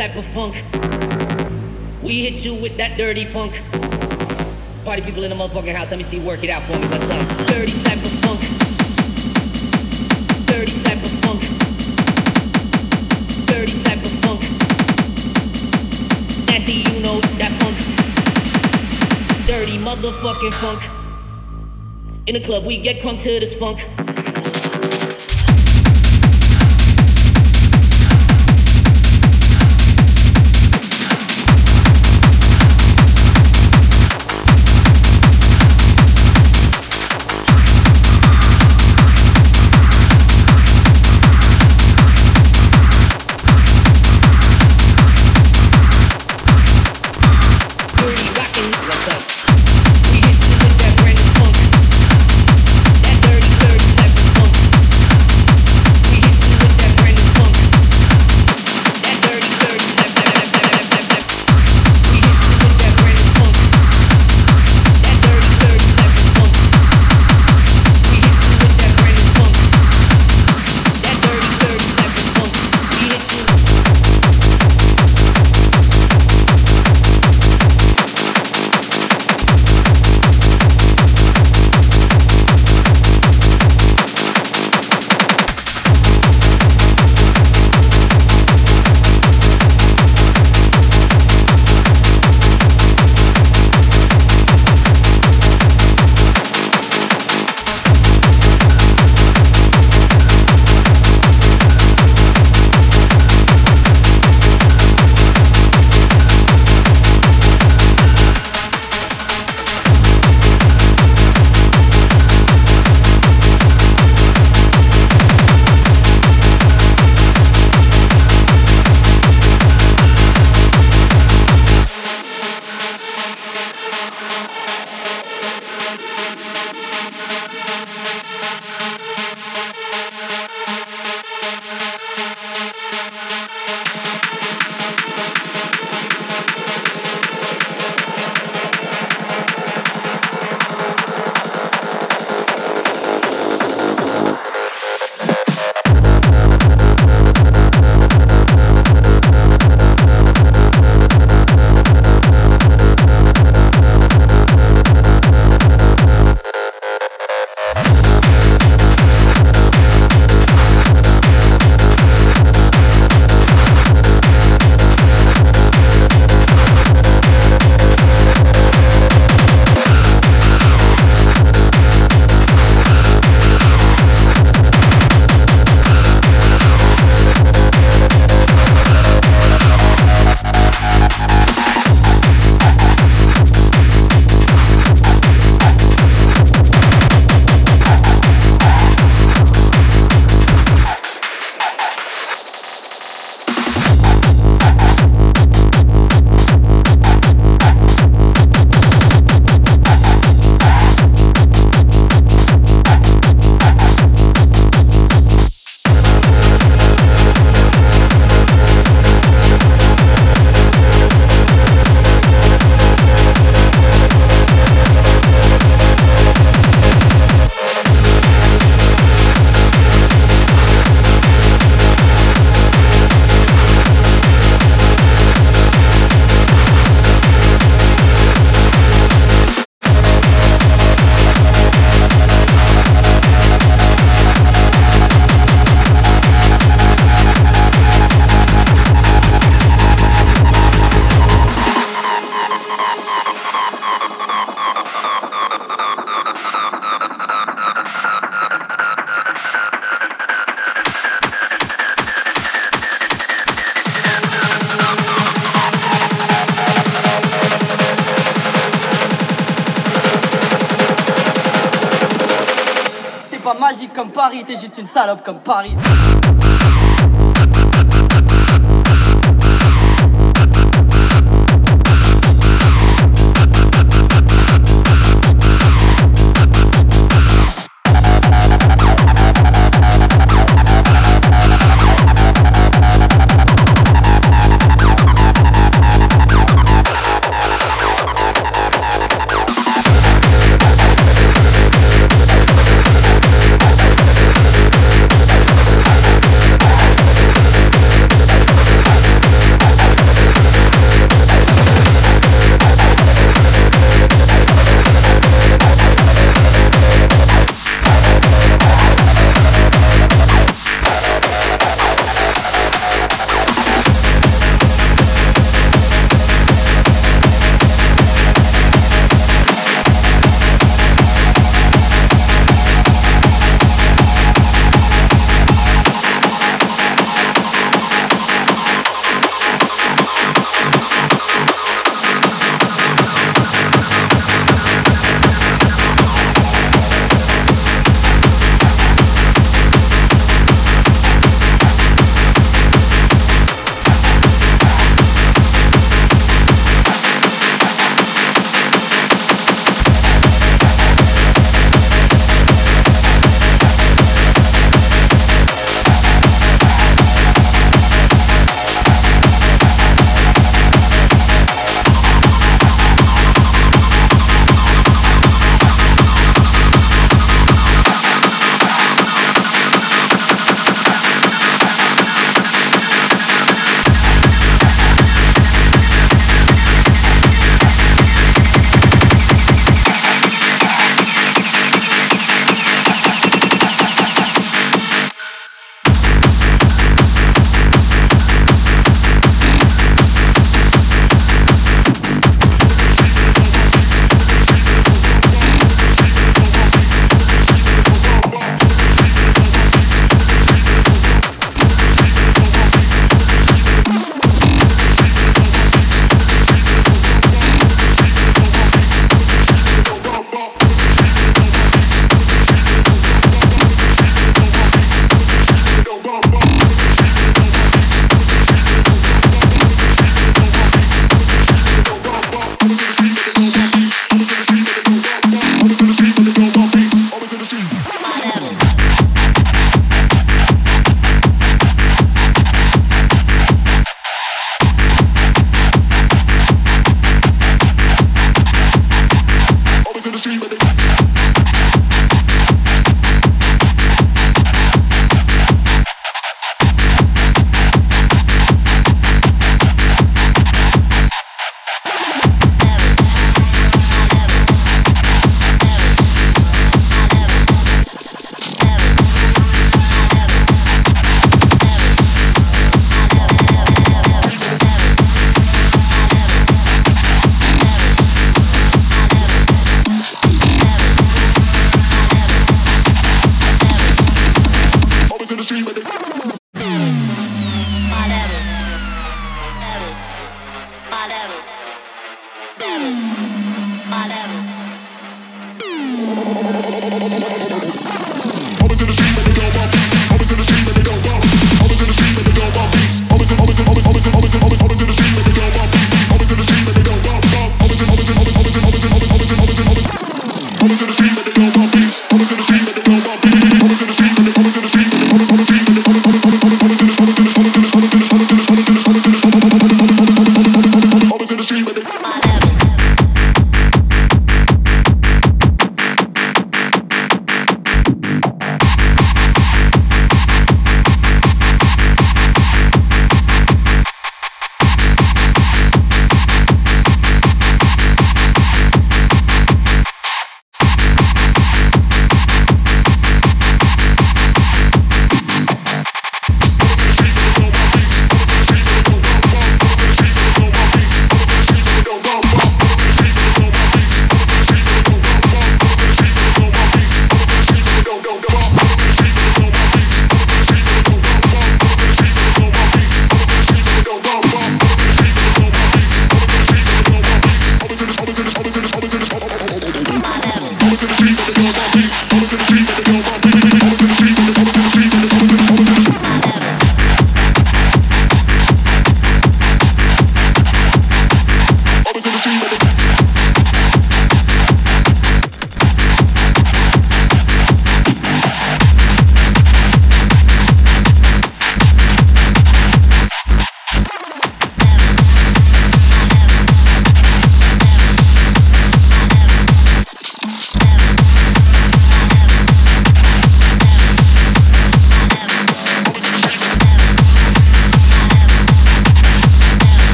type of funk. We hit you with that dirty funk. Party people in the motherfucking house, let me see, work it out for me. What's up? Dirty type of funk. Dirty type of funk. Dirty type of funk. Nasty, you know that funk. Dirty motherfucking funk. In the club, we get crunk to this funk. Comme Paris.